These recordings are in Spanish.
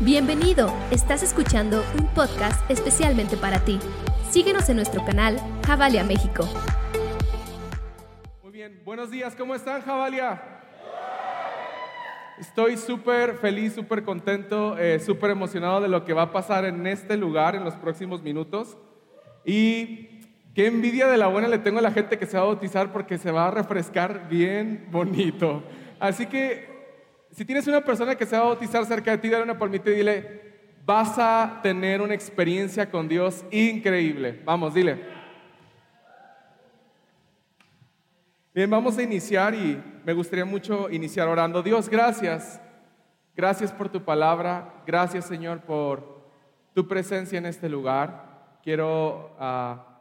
Bienvenido, estás escuchando un podcast especialmente para ti. Síguenos en nuestro canal Javalia México. Muy bien, buenos días, ¿cómo están Javalia? Estoy súper feliz, súper contento, eh, súper emocionado de lo que va a pasar en este lugar en los próximos minutos. Y qué envidia de la buena le tengo a la gente que se va a bautizar porque se va a refrescar bien bonito. Así que si tienes una persona que se va a bautizar cerca de ti, dale una palmita y dile, vas a tener una experiencia con Dios increíble. Vamos, dile. Bien, vamos a iniciar y me gustaría mucho iniciar orando. Dios, gracias. Gracias por tu palabra. Gracias, Señor, por tu presencia en este lugar. Quiero ah,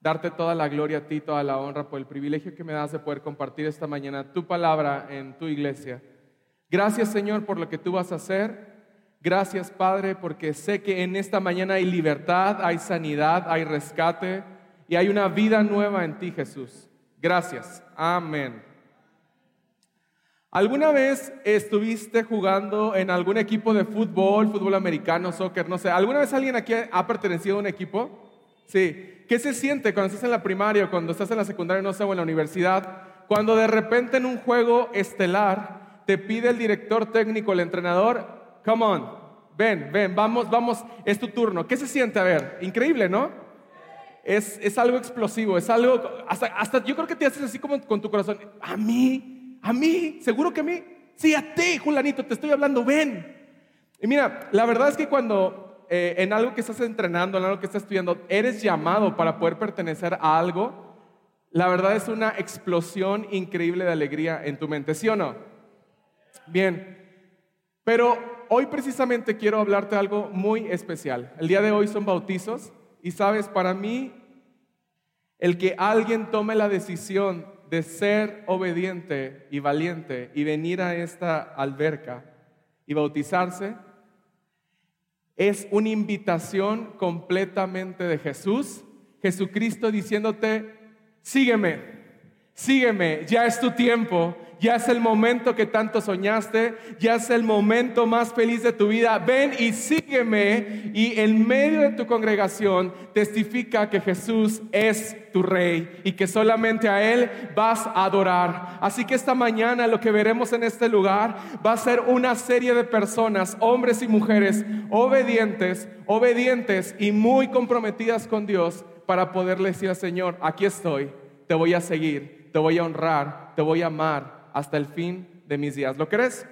darte toda la gloria a ti, toda la honra por el privilegio que me das de poder compartir esta mañana tu palabra en tu iglesia. Gracias Señor por lo que tú vas a hacer. Gracias Padre porque sé que en esta mañana hay libertad, hay sanidad, hay rescate y hay una vida nueva en ti Jesús. Gracias. Amén. ¿Alguna vez estuviste jugando en algún equipo de fútbol, fútbol americano, soccer, no sé? ¿Alguna vez alguien aquí ha pertenecido a un equipo? Sí. ¿Qué se siente cuando estás en la primaria, cuando estás en la secundaria, no sé, o en la universidad? Cuando de repente en un juego estelar te pide el director técnico, el entrenador, come on, ven, ven, vamos, vamos, es tu turno. ¿Qué se siente? A ver, increíble, ¿no? Es, es algo explosivo, es algo, hasta, hasta yo creo que te haces así como con tu corazón, a mí, a mí, seguro que a mí, sí, a ti, Julanito, te estoy hablando, ven. Y mira, la verdad es que cuando eh, en algo que estás entrenando, en algo que estás estudiando, eres llamado para poder pertenecer a algo, la verdad es una explosión increíble de alegría en tu mente, ¿sí o no? Bien, pero hoy precisamente quiero hablarte de algo muy especial. El día de hoy son bautizos y sabes, para mí, el que alguien tome la decisión de ser obediente y valiente y venir a esta alberca y bautizarse, es una invitación completamente de Jesús, Jesucristo diciéndote, sígueme, sígueme, ya es tu tiempo, ya es el momento que tanto soñaste, ya es el momento más feliz de tu vida. Ven y sígueme y en medio de tu congregación testifica que Jesús es tu rey y que solamente a Él vas a adorar. Así que esta mañana lo que veremos en este lugar va a ser una serie de personas, hombres y mujeres, obedientes, obedientes y muy comprometidas con Dios para poderle decir al Señor, aquí estoy, te voy a seguir, te voy a honrar, te voy a amar hasta el fin de mis días. ¿Lo crees?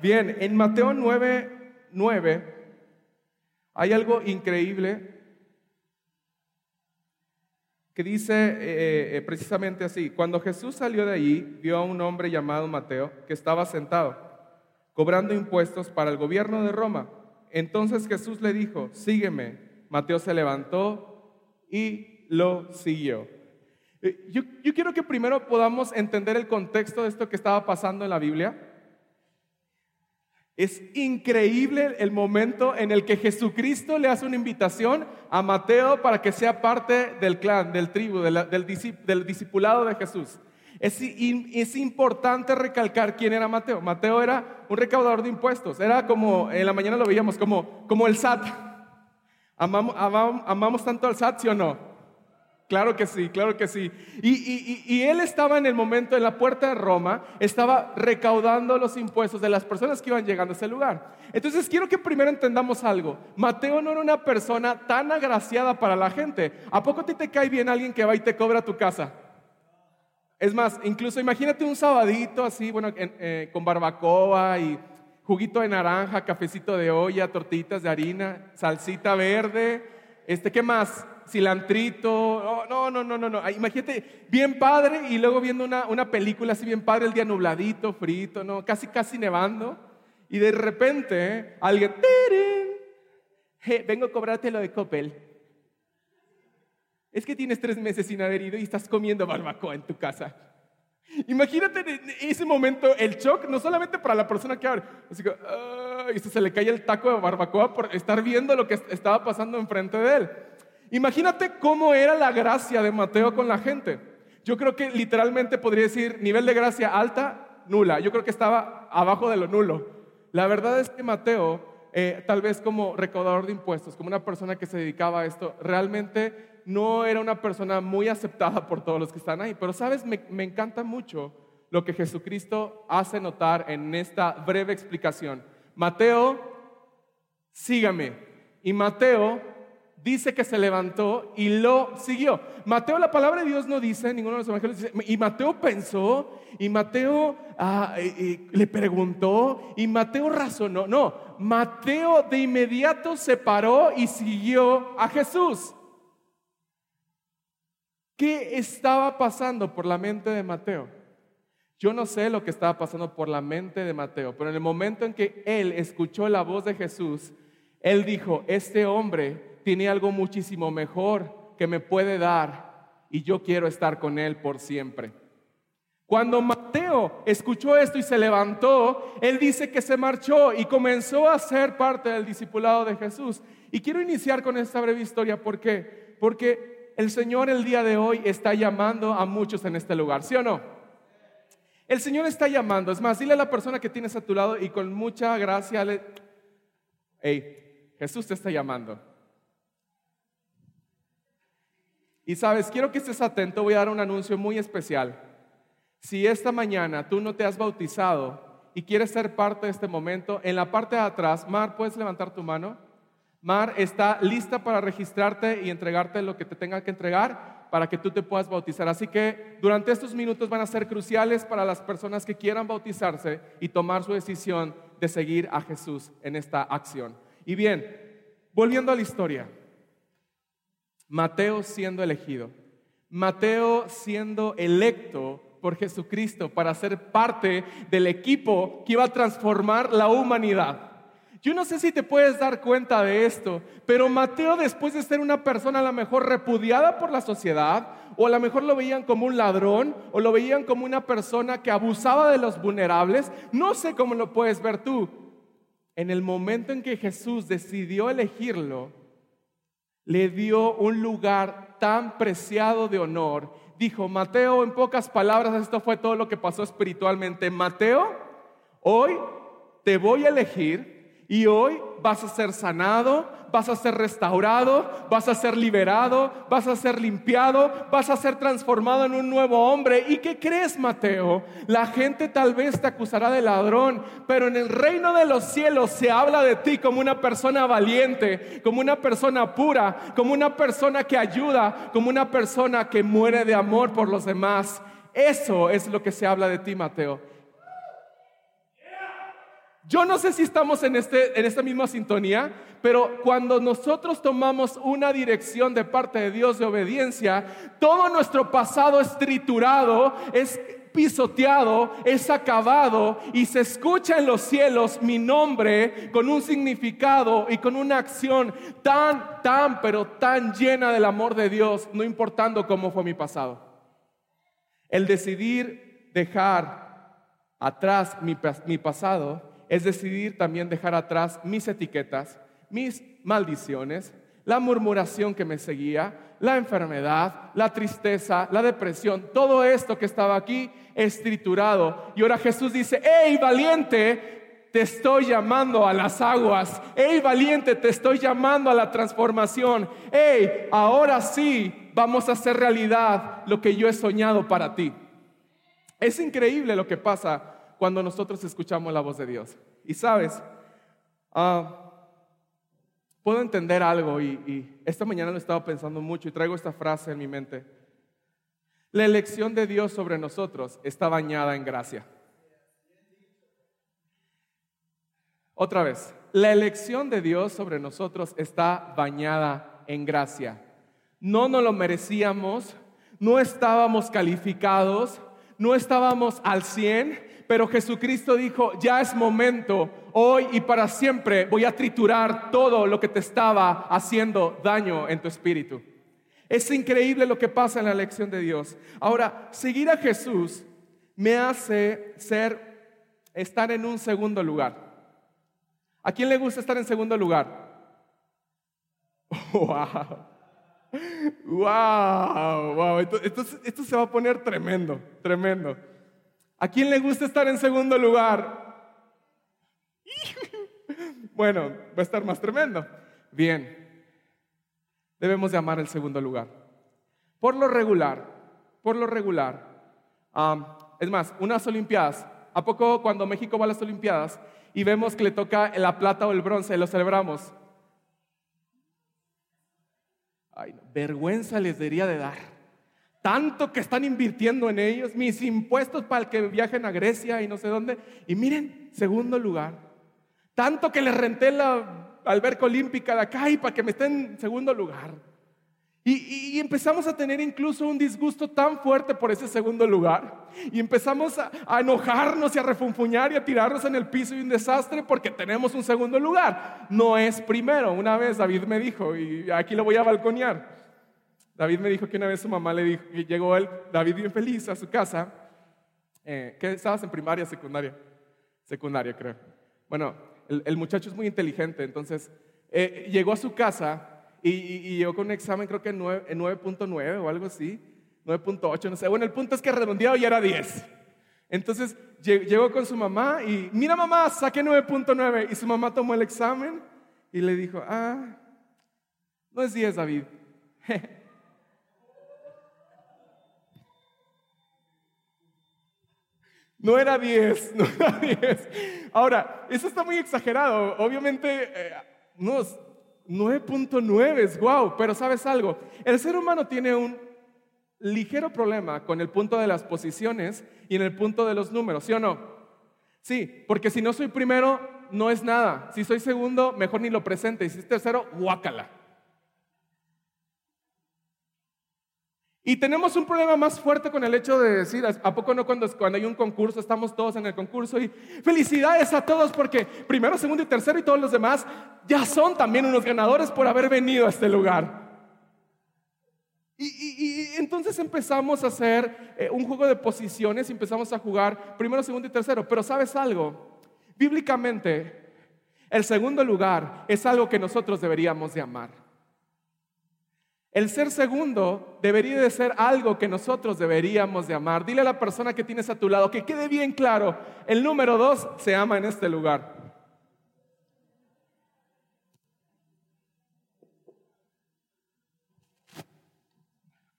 Bien, en Mateo 9, 9 hay algo increíble que dice eh, eh, precisamente así, cuando Jesús salió de allí, vio a un hombre llamado Mateo que estaba sentado, cobrando impuestos para el gobierno de Roma. Entonces Jesús le dijo, sígueme. Mateo se levantó y lo siguió. Eh, yo, quiero que primero podamos entender el contexto de esto que estaba pasando en la Biblia. Es increíble el momento en el que Jesucristo le hace una invitación a Mateo para que sea parte del clan, del tribu, del, del, discipulado de Jesús. Es, importante recalcar quién era Mateo. Mateo era un recaudador de impuestos. Era como, en la mañana lo veíamos, como, como el SAT. Amamos, amamos tanto al SAT, ¿sí o no? Claro que sí, claro que sí. Y, él estaba en el momento en la puerta de Roma, estaba recaudando los impuestos de las personas que iban llegando a ese lugar. Entonces quiero que primero entendamos algo. Mateo no era una persona tan agraciada para la gente. ¿A poco a ti te cae bien alguien que va y te cobra tu casa? Es más, incluso imagínate un sabadito así, bueno, eh, con barbacoa y juguito de naranja, cafecito de olla, tortillitas de harina, salsita verde. Este, ¿qué más? Cilantrito, no, no, no, no, no, imagínate, bien padre y luego viendo una, una película así bien padre, el día nubladito, frito, no, casi, casi nevando, y de repente alguien, vengo a cobrarte lo de Coppel. Es que tienes tres meses sin haber ido y estás comiendo barbacoa en tu casa. Imagínate en ese momento el shock, no solamente para la persona que abre, así que, y se le cae el taco de barbacoa por estar viendo lo que estaba pasando enfrente de él. Imagínate cómo era la gracia de Mateo con la gente. Yo creo que literalmente podría decir nivel de gracia alta, nula. Yo creo que estaba abajo de lo nulo. La verdad es que Mateo, eh, tal vez como recaudador de impuestos, como una persona que se dedicaba a esto, realmente no era una persona muy aceptada por todos los que están ahí. Pero sabes, me, me encanta mucho lo que Jesucristo hace notar en esta breve explicación. Mateo, sígame. Y Mateo dice que se levantó y lo siguió. Mateo, la palabra de Dios no dice, ninguno de los evangelios dice, y Mateo pensó, y Mateo ah, le preguntó, y Mateo razonó. No, Mateo de inmediato se paró y siguió a Jesús. ¿Qué estaba pasando por la mente de Mateo? Yo no sé lo que estaba pasando por la mente de Mateo, pero en el momento en que él escuchó la voz de Jesús, él dijo, este hombre tiene algo muchísimo mejor que me puede dar y yo quiero estar con él por siempre. Cuando Mateo escuchó esto y se levantó, él dice que se marchó y comenzó a ser parte del discipulado de Jesús. Y quiero iniciar con esta breve historia, ¿por qué? Porque el Señor el día de hoy está llamando a muchos en este lugar, ¿sí o no? El Señor está llamando. Es más, dile a la persona que tienes a tu lado y con mucha gracia le... Hey, Jesús te está llamando. Y sabes, quiero que estés atento, voy a dar un anuncio muy especial. Si esta mañana tú no te has bautizado y quieres ser parte de este momento, en la parte de atrás, Mar, ¿puedes levantar tu mano? Mar está lista para registrarte y entregarte lo que te tenga que entregar para que tú te puedas bautizar. Así que durante estos minutos van a ser cruciales para las personas que quieran bautizarse y tomar su decisión de seguir a Jesús en esta acción. Y bien, volviendo a la historia, Mateo siendo elegido, Mateo siendo electo por Jesucristo para ser parte del equipo que iba a transformar la humanidad. Yo no sé si te puedes dar cuenta de esto, pero Mateo después de ser una persona a lo mejor repudiada por la sociedad, o a lo mejor lo veían como un ladrón, o lo veían como una persona que abusaba de los vulnerables, no sé cómo lo puedes ver tú. En el momento en que Jesús decidió elegirlo, le dio un lugar tan preciado de honor. Dijo, Mateo, en pocas palabras, esto fue todo lo que pasó espiritualmente. Mateo, hoy te voy a elegir y hoy vas a ser sanado, vas a ser restaurado, vas a ser liberado, vas a ser limpiado, vas a ser transformado en un nuevo hombre. ¿Y qué crees, Mateo? La gente tal vez te acusará de ladrón, pero en el reino de los cielos se habla de ti como una persona valiente, como una persona pura, como una persona que ayuda, como una persona que muere de amor por los demás. Eso es lo que se habla de ti, Mateo. Yo no sé si estamos en, este, en esta misma sintonía, pero cuando nosotros tomamos una dirección de parte de Dios de obediencia, todo nuestro pasado es triturado, es pisoteado, es acabado y se escucha en los cielos mi nombre con un significado y con una acción tan, tan, pero tan llena del amor de Dios, no importando cómo fue mi pasado. El decidir dejar atrás mi, mi pasado es decidir también dejar atrás mis etiquetas, mis maldiciones, la murmuración que me seguía, la enfermedad, la tristeza, la depresión, todo esto que estaba aquí es triturado. Y ahora Jesús dice, hey valiente, te estoy llamando a las aguas. Hey valiente, te estoy llamando a la transformación. Hey, ahora sí vamos a hacer realidad lo que yo he soñado para ti. Es increíble lo que pasa cuando nosotros escuchamos la voz de Dios. Y sabes, ah, puedo entender algo y, y esta mañana lo he estado pensando mucho y traigo esta frase en mi mente. La elección de Dios sobre nosotros está bañada en gracia. Otra vez, la elección de Dios sobre nosotros está bañada en gracia. No nos lo merecíamos, no estábamos calificados, no estábamos al 100, pero Jesucristo dijo, ya es momento, hoy y para siempre voy a triturar todo lo que te estaba haciendo daño en tu espíritu. Es increíble lo que pasa en la elección de Dios. Ahora, seguir a Jesús me hace ser, estar en un segundo lugar. ¿A quién le gusta estar en segundo lugar? Wow. Wow, wow. esto se va a poner tremendo, tremendo. ¿A quién le gusta estar en segundo lugar? Bueno, va a estar más tremendo. Bien, debemos de amar el segundo lugar. Por lo regular, por lo regular, es más, unas Olimpiadas, ¿a poco cuando México va a las Olimpiadas y vemos que le toca la plata o el bronce, lo celebramos? Ay, vergüenza les debería de dar. Tanto que están invirtiendo en ellos, mis impuestos para que viajen a Grecia y no sé dónde. Y miren, segundo lugar. Tanto que les renté la alberca olímpica de acá y para que me estén en segundo lugar. Y, empezamos a tener incluso un disgusto tan fuerte por ese segundo lugar. Y empezamos a, a, enojarnos y a refunfuñar y a tirarnos en el piso y un desastre porque tenemos un segundo lugar. No es primero. Una vez David me dijo, y aquí lo voy a balconear. David me dijo que una vez su mamá le dijo, y llegó él, David bien feliz a su casa. Eh, ¿Qué estabas en primaria, secundaria? Secundaria, creo. Bueno, el, muchacho es muy inteligente, entonces eh, llegó a su casa y, llegó con un examen creo que en 9.9 o algo así, 9.8, no sé. Bueno, el punto es que redondeado ya era 10. Entonces llegó con su mamá y, mira mamá, saqué 9.9 y su mamá tomó el examen y le dijo, ah, no es 10 David. No era 10, no era 10. Ahora, eso está muy exagerado. Obviamente, eh, no, 9.9 es wow, pero sabes algo, el ser humano tiene un ligero problema con el punto de las posiciones y en el punto de los números, ¿sí o no? Sí, porque si no soy primero, no es nada. Si soy segundo, mejor ni lo presente. Y si es tercero, guácala. Y tenemos un problema más fuerte con el hecho de decir, ¿a poco no cuando, cuando hay un concurso, estamos todos en el concurso y felicidades a todos porque primero, segundo y tercero y todos los demás ya son también unos ganadores por haber venido a este lugar? Y, entonces empezamos a hacer eh, un juego de posiciones y empezamos a jugar primero, segundo y tercero. Pero sabes algo, bíblicamente el segundo lugar es algo que nosotros deberíamos de amar. El ser segundo debería de ser algo que nosotros deberíamos de amar. Dile a la persona que tienes a tu lado que quede bien claro, el número dos se ama en este lugar.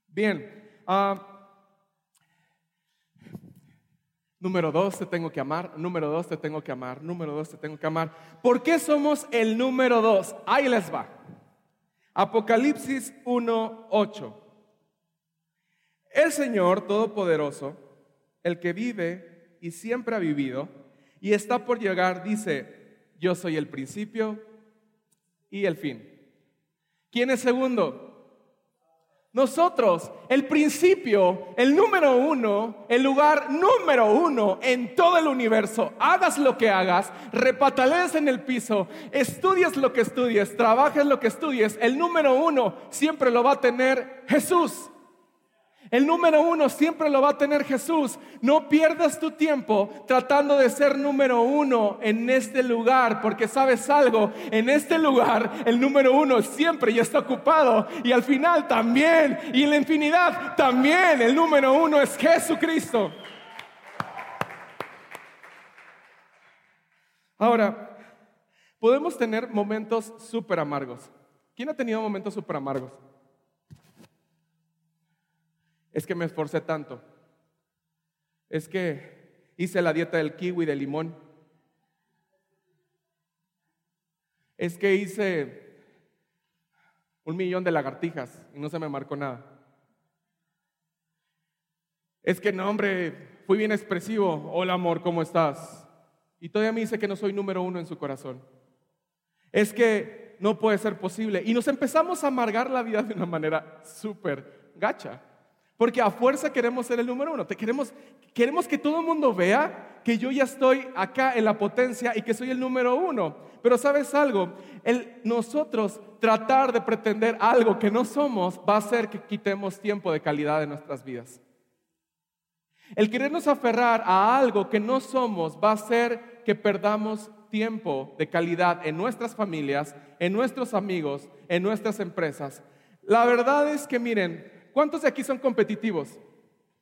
Bien, ah, número dos te tengo que amar, número dos te tengo que amar, número dos te tengo que amar. ¿Por qué somos el número dos? Ahí les va. Apocalipsis 1:8. El Señor Todopoderoso, el que vive y siempre ha vivido y está por llegar, dice, yo soy el principio y el fin. ¿Quién es segundo? Nosotros, el principio, el número uno, el lugar número uno en todo el universo. Hagas lo que hagas, repatalees en el piso, estudies lo que estudies, trabajes lo que estudies, el número uno siempre lo va a tener Jesús. El número uno siempre lo va a tener Jesús. No pierdas tu tiempo tratando de ser número uno en este lugar, porque sabes algo, en este lugar el número uno siempre ya está ocupado y al final también, y en la infinidad también el número uno es Jesucristo. Ahora, podemos tener momentos súper amargos. ¿Quién ha tenido momentos súper amargos? Es que me esforcé tanto. Es que hice la dieta del kiwi y del limón. Es que hice un millón de lagartijas y no se me marcó nada. Es que no, hombre, fui bien expresivo. Hola, amor, ¿cómo estás? Y todavía me dice que no soy número uno en su corazón. Es que no puede ser posible. Y nos empezamos a amargar la vida de una manera súper gacha. Porque a fuerza queremos ser el número uno. Te queremos, queremos que todo el mundo vea que yo ya estoy acá en la potencia y que soy el número uno. Pero sabes algo, el nosotros tratar de pretender algo que no somos va a hacer que quitemos tiempo de calidad de nuestras vidas. El querernos aferrar a algo que no somos va a hacer que perdamos tiempo de calidad en nuestras familias, en nuestros amigos, en nuestras empresas. La verdad es que miren, ¿Cuántos de aquí son competitivos?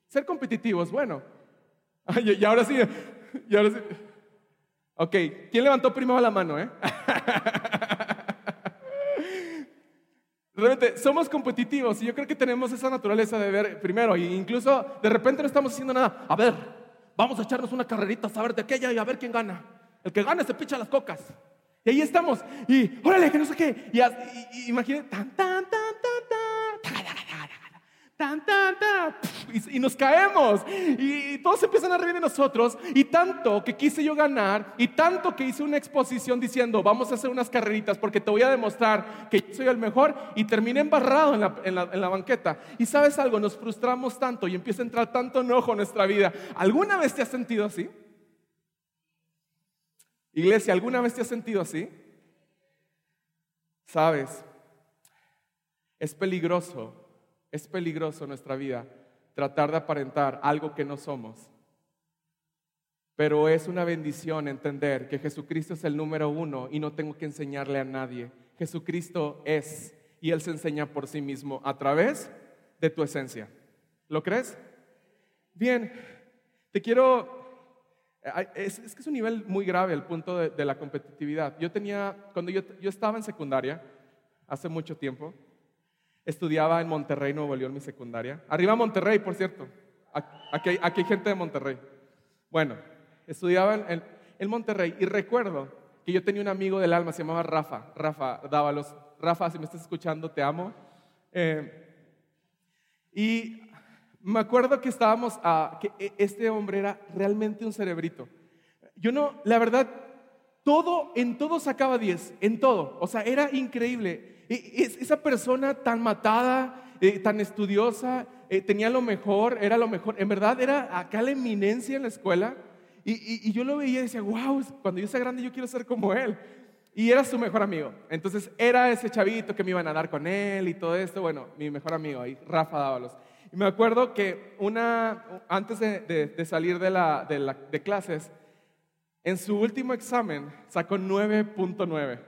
Ser competitivos, bueno. y, ahora sí, y ahora sí. Ok, ¿quién levantó primero la mano, eh? Realmente somos competitivos y yo creo que tenemos esa naturaleza de ver primero, e incluso de repente no estamos haciendo nada. A ver, vamos a echarnos una carrerita, a saber de aquella y a ver quién gana. El que gane se picha las cocas. Y ahí estamos. Y órale, que no sé qué. Y, imagínate, tan, tan, tan, y, nos caemos. Y, todos empiezan a reír de nosotros. Y tanto que quise yo ganar, y tanto que hice una exposición diciendo, vamos a hacer unas carreritas porque te voy a demostrar que yo soy el mejor. Y terminé embarrado en la, en la banqueta. Y sabes algo, nos frustramos tanto y empieza a entrar tanto enojo en nuestra vida. ¿Alguna vez te has sentido así? Iglesia, ¿alguna vez te has sentido así? Sabes, es peligroso, es peligroso nuestra vida tratar de aparentar algo que no somos. Pero es una bendición entender que Jesucristo es el número uno y no tengo que enseñarle a nadie. Jesucristo es y Él se enseña por sí mismo a través de tu esencia. ¿Lo crees? Bien, te quiero es, que es un nivel muy grave el punto de, la competitividad. Yo tenía, cuando yo, estaba en secundaria, hace mucho tiempo, estudiaba en Monterrey, Nuevo León, mi secundaria. Arriba Monterrey, por cierto. Aquí hay, aquí gente de Monterrey. Bueno, estudiaba en, en, Monterrey y recuerdo que yo tenía un amigo del alma, se llamaba Rafa, Rafa Dávalos. Rafa, si me estás escuchando, te amo. Eh, y me acuerdo que estábamos, a, que e, este hombre era realmente un cerebrito. Yo no, la verdad, todo, en todo sacaba 10, en todo. O sea, era increíble. Esa persona tan matada, eh, tan estudiosa, eh, tenía lo mejor, era lo mejor. En verdad, era acá la eminencia en la escuela. Y, y yo lo veía y decía, wow, cuando yo sea grande yo quiero ser como él. Y era su mejor amigo. Entonces era ese chavito que me iban a dar con él y todo esto. Bueno, mi mejor amigo ahí, Rafa Dávalos. Y me acuerdo que una, antes de, salir de, la, de, clases, en su último examen sacó 9.9.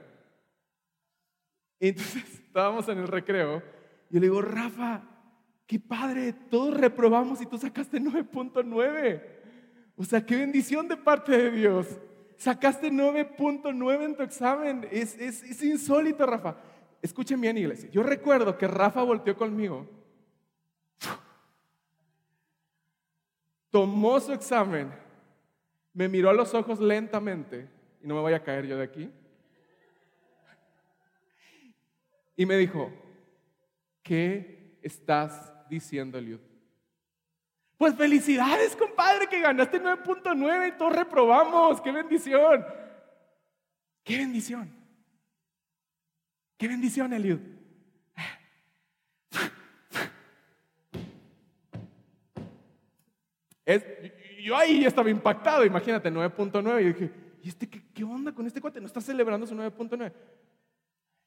Y entonces estábamos en el recreo y le digo, Rafa, qué padre, todos reprobamos y tú sacaste 9.9. O sea, qué bendición de parte de Dios. Sacaste 9.9 en tu examen. Es, es, es insólito, Rafa. Escuchen bien, iglesia. Yo recuerdo que Rafa volteó conmigo tomó su examen, me miró a los ojos lentamente, y no me voy a caer yo de aquí, y me dijo, ¿qué estás diciendo, Eliud? Pues felicidades, compadre, que ganaste 9.9 y todos reprobamos. ¡Qué bendición! ¡Qué bendición! ¡Qué bendición, Eliud! Yo ahí estaba impactado, imagínate, 9.9. Y dije, ¿y este qué, onda con este cuate? ¿No está celebrando su 9.9?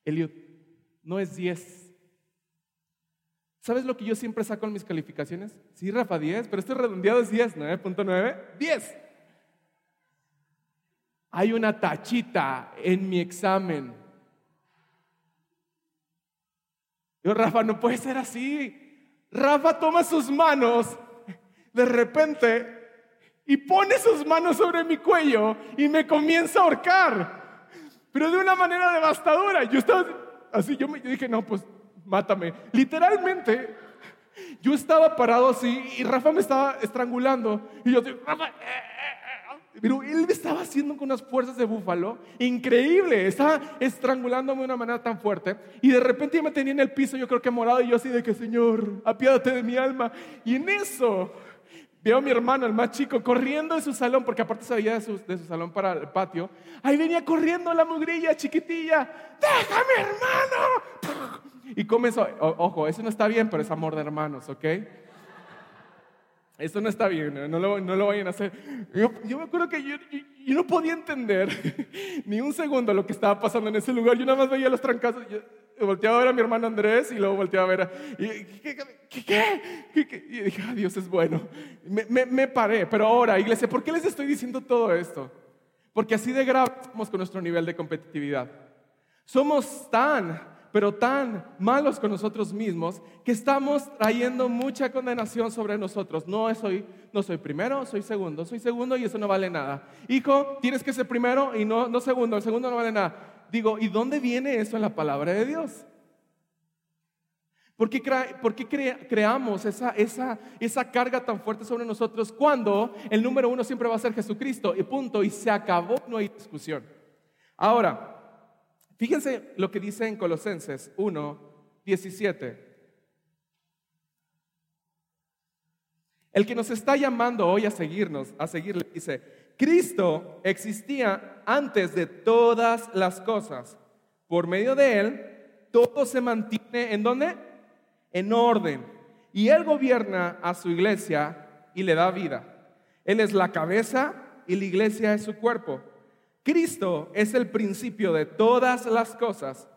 Eliud, no es 10. ¿Sabes lo que yo siempre saco en mis calificaciones? Sí, Rafa, 10, pero este redondeado es 10, 9.9, 10. Hay una tachita en mi examen. Yo, Rafa, no puede ser así. Rafa toma sus manos de repente y pone sus manos sobre mi cuello y me comienza a ahorcar, pero de una manera devastadora. Yo estaba así, yo, me, dije, no, pues mátame. Literalmente, yo estaba parado así y Rafa me estaba estrangulando y yo, Rafa, eh, eh, eh". pero él me estaba haciendo con unas fuerzas de búfalo increíble, estaba estrangulándome de una manera tan fuerte y de repente yo me tenía en el piso, yo creo que morado y yo así de que Señor, apiádate de mi alma y en eso Veo a mi hermano, el más chico, corriendo de su salón, porque aparte se veía de su, de su salón para el patio. Ahí venía corriendo la mugrilla chiquitilla. ¡Déjame, hermano! Y comenzó, ojo, eso no está bien, pero es amor de hermanos, ¿ok? Eso no está bien, no lo, no lo vayan a hacer. Yo, yo me acuerdo que yo, yo, no podía entender ni un segundo lo que estaba pasando en ese lugar. Yo nada más veía los trancazos. Yo, volteaba a ver a mi hermano Andrés y luego volteaba a ver a... Y, ¿qué, qué, qué, y dije, ah, Dios es bueno. Me, me, paré, pero ahora, iglesia, ¿por qué les estoy diciendo todo esto? Porque así de grave con nuestro nivel de competitividad. Somos tan pero tan malos con nosotros mismos que estamos trayendo mucha condenación sobre nosotros. No soy, no soy primero, soy segundo, soy segundo y eso no vale nada. Hijo, tienes que ser primero y no, no segundo, el segundo no vale nada. Digo, ¿y dónde viene eso en la palabra de Dios? ¿Por qué, creamos esa, esa, esa carga tan fuerte sobre nosotros cuando el número uno siempre va a ser Jesucristo? Y punto, y se acabó, no hay discusión. Ahora, Fíjense lo que dice en Colosenses 1, 17. El que nos está llamando hoy a seguirnos, a seguirle, dice, Cristo existía antes de todas las cosas. Por medio de Él, todo se mantiene en dónde? En orden. Y Él gobierna a su iglesia y le da vida. Él es la cabeza y la iglesia es su cuerpo. Cristo es el principio de todas las cosas.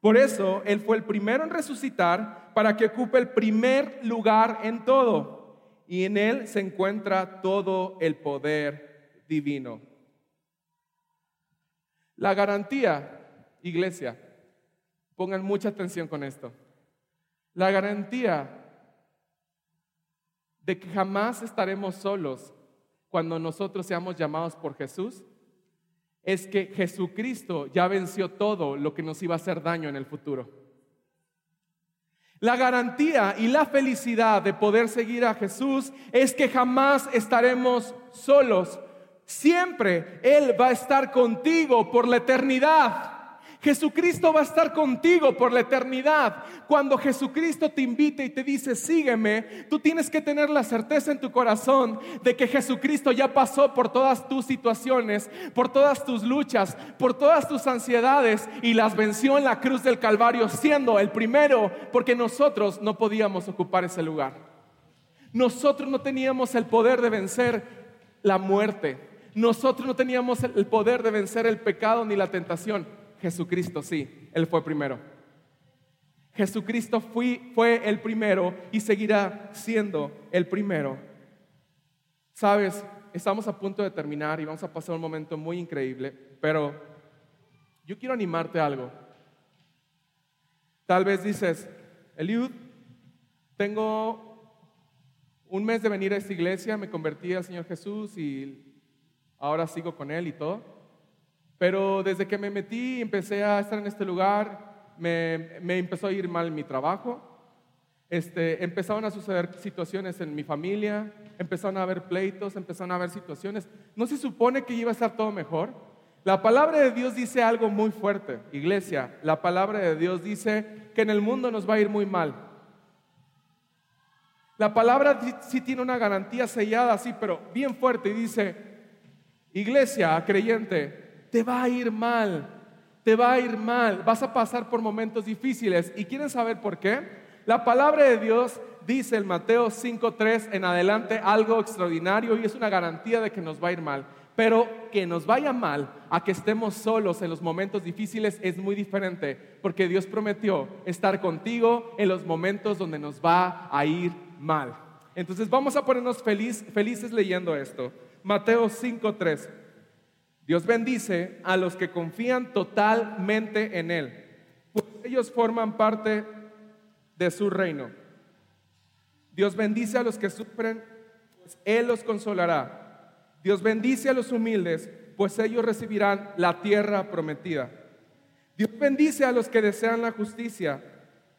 Por eso Él fue el primero en resucitar para que ocupe el primer lugar en todo. Y en Él se encuentra todo el poder divino. La garantía, iglesia, pongan mucha atención con esto. La garantía de que jamás estaremos solos cuando nosotros seamos llamados por Jesús es que Jesucristo ya venció todo lo que nos iba a hacer daño en el futuro. La garantía y la felicidad de poder seguir a Jesús es que jamás estaremos solos. Siempre Él va a estar contigo por la eternidad. Jesucristo va a estar contigo por la eternidad. Cuando Jesucristo te invite y te dice, sígueme, tú tienes que tener la certeza en tu corazón de que Jesucristo ya pasó por todas tus situaciones, por todas tus luchas, por todas tus ansiedades y las venció en la cruz del Calvario, siendo el primero, porque nosotros no podíamos ocupar ese lugar. Nosotros no teníamos el poder de vencer la muerte. Nosotros no teníamos el poder de vencer el pecado ni la tentación. Jesucristo sí, Él fue primero. Jesucristo fue el primero y seguirá siendo el primero. Sabes, estamos a punto de terminar y vamos a pasar un momento muy increíble, pero yo quiero animarte a algo. Tal vez dices, Eliud, tengo un mes de venir a esta iglesia, me convertí al Señor Jesús y ahora sigo con Él y todo. Pero desde que me metí y empecé a estar en este lugar, me, empezó a ir mal mi trabajo. Este, empezaron a suceder situaciones en mi familia, empezaron a haber pleitos, empezaron a haber situaciones. ¿No se supone que iba a estar todo mejor? La palabra de Dios dice algo muy fuerte, iglesia. La palabra de Dios dice que en el mundo nos va a ir muy mal. La palabra sí tiene una garantía sellada así, pero bien fuerte y dice, iglesia, creyente, te va a ir mal, te va a ir mal, vas a pasar por momentos difíciles. ¿Y quieren saber por qué? La palabra de Dios dice en Mateo 5.3 en adelante algo extraordinario y es una garantía de que nos va a ir mal. Pero que nos vaya mal a que estemos solos en los momentos difíciles es muy diferente, porque Dios prometió estar contigo en los momentos donde nos va a ir mal. Entonces vamos a ponernos felices leyendo esto. Mateo 5.3. Dios bendice a los que confían totalmente en Él, pues ellos forman parte de su reino. Dios bendice a los que sufren, pues Él los consolará. Dios bendice a los humildes, pues ellos recibirán la tierra prometida. Dios bendice a los que desean la justicia,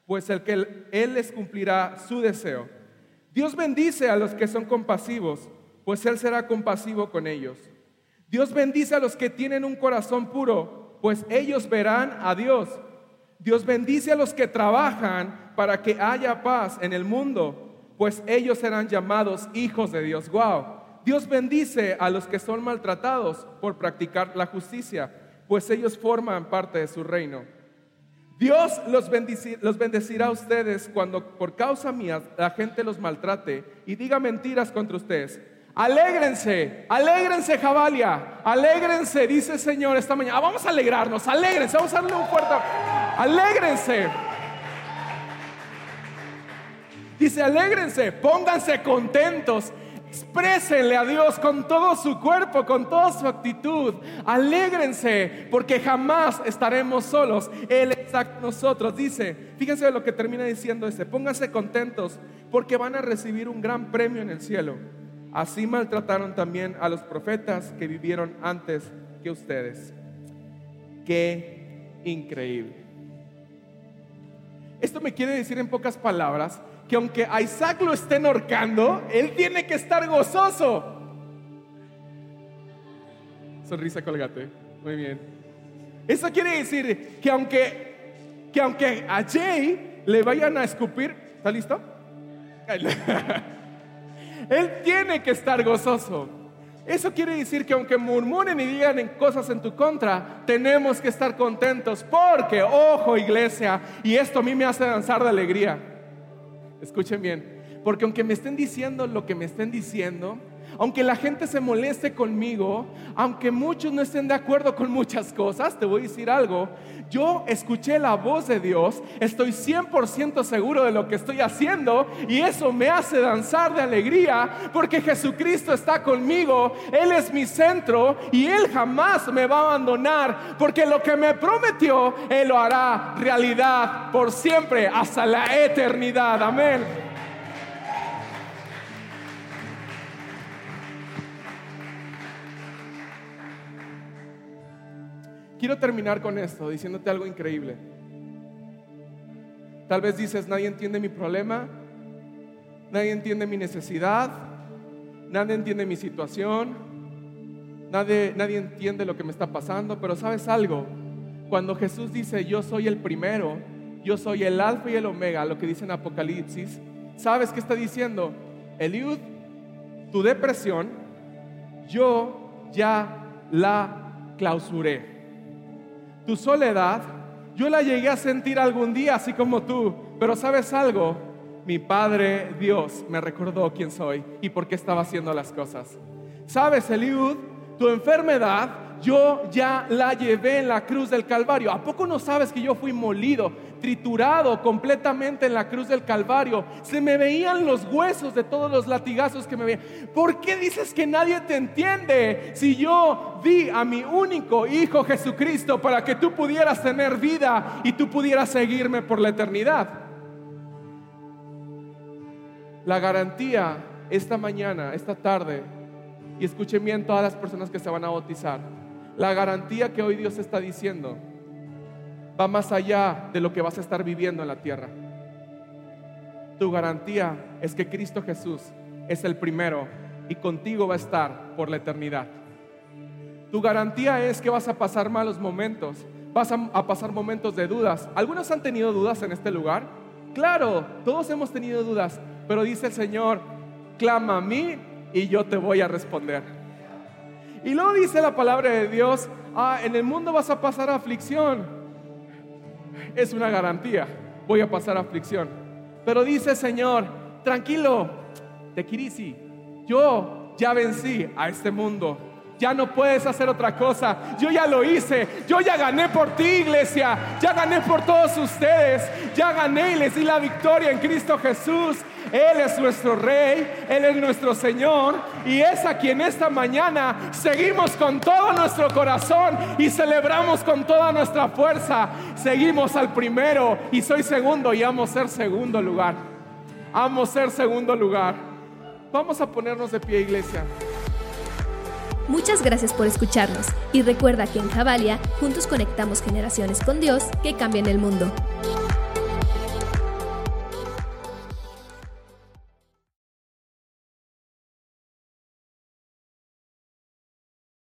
pues el que Él les cumplirá su deseo. Dios bendice a los que son compasivos, pues Él será compasivo con ellos. Dios bendice a los que tienen un corazón puro, pues ellos verán a Dios. Dios bendice a los que trabajan para que haya paz en el mundo, pues ellos serán llamados hijos de Dios. Wow. Dios bendice a los que son maltratados por practicar la justicia, pues ellos forman parte de su reino. Dios los, los bendecirá a ustedes cuando por causa mía la gente los maltrate y diga mentiras contra ustedes. Alégrense, alégrense, Jabalia, alégrense, dice el Señor esta mañana. Ah, vamos a alegrarnos, alégrense, vamos a darle un fuerte. Alégrense. Dice, alégrense, pónganse contentos Exprésenle a Dios con todo su cuerpo, con toda su actitud. Alégrense porque jamás estaremos solos. Él está con nosotros. Dice, fíjense lo que termina diciendo este. Pónganse contentos porque van a recibir un gran premio en el cielo. Así maltrataron también a los profetas que vivieron antes que ustedes. Qué increíble. Esto me quiere decir en pocas palabras que aunque a Isaac lo estén ahorcando, él tiene que estar gozoso. Sonrisa colgate. Muy bien. Eso quiere decir que aunque, que aunque a Jay le vayan a escupir, ¿está listo? él tiene que estar gozoso. Eso quiere decir que aunque murmuren y digan cosas en tu contra, tenemos que estar contentos porque, ojo iglesia, y esto a mí me hace danzar de alegría. Escuchen bien, porque aunque me estén diciendo lo que me estén diciendo, aunque la gente se moleste conmigo, aunque muchos no estén de acuerdo con muchas cosas, te voy a decir algo, yo escuché la voz de Dios, estoy 100% seguro de lo que estoy haciendo y eso me hace danzar de alegría porque Jesucristo está conmigo, Él es mi centro y Él jamás me va a abandonar porque lo que me prometió, Él lo hará realidad por siempre hasta la eternidad. Amén. Quiero terminar con esto diciéndote algo increíble. Tal vez dices, nadie entiende mi problema, nadie entiende mi necesidad, nadie entiende mi situación, nadie, nadie entiende lo que me está pasando, pero sabes algo, cuando Jesús dice, yo soy el primero, yo soy el alfa y el omega, lo que dice en Apocalipsis, ¿sabes qué está diciendo? Eliud, tu depresión, yo ya la clausuré. Tu soledad, yo la llegué a sentir algún día, así como tú, pero sabes algo, mi Padre Dios me recordó quién soy y por qué estaba haciendo las cosas. Sabes, Eliud, tu enfermedad yo ya la llevé en la cruz del Calvario. ¿A poco no sabes que yo fui molido, triturado completamente en la cruz del Calvario? Se me veían los huesos de todos los latigazos que me veían. ¿Por qué dices que nadie te entiende si yo di a mi único Hijo Jesucristo para que tú pudieras tener vida y tú pudieras seguirme por la eternidad? La garantía esta mañana, esta tarde, y escuchen bien todas las personas que se van a bautizar la garantía que hoy Dios está diciendo va más allá de lo que vas a estar viviendo en la tierra. Tu garantía es que Cristo Jesús es el primero y contigo va a estar por la eternidad. Tu garantía es que vas a pasar malos momentos, vas a, pasar momentos de dudas. ¿Algunos han tenido dudas en este lugar? Claro, todos hemos tenido dudas, pero dice el Señor, clama a mí y yo te voy a responder. Y luego dice la palabra de Dios, ah, en el mundo vas a pasar aflicción. Es una garantía, voy a pasar aflicción. Pero dice Señor, tranquilo, te kirisi, yo ya vencí a este mundo. Ya no puedes hacer otra cosa. Yo ya lo hice. Yo ya gané por ti, iglesia. Ya gané por todos ustedes. Ya gané y les di la victoria en Cristo Jesús. Él es nuestro Rey, Él es nuestro Señor y es a quien esta mañana seguimos con todo nuestro corazón y celebramos con toda nuestra fuerza. Seguimos al primero y soy segundo y amo ser segundo lugar. Amo ser segundo lugar. Vamos a ponernos de pie, iglesia. Muchas gracias por escucharnos y recuerda que en Javalia juntos conectamos generaciones con Dios que cambian el mundo.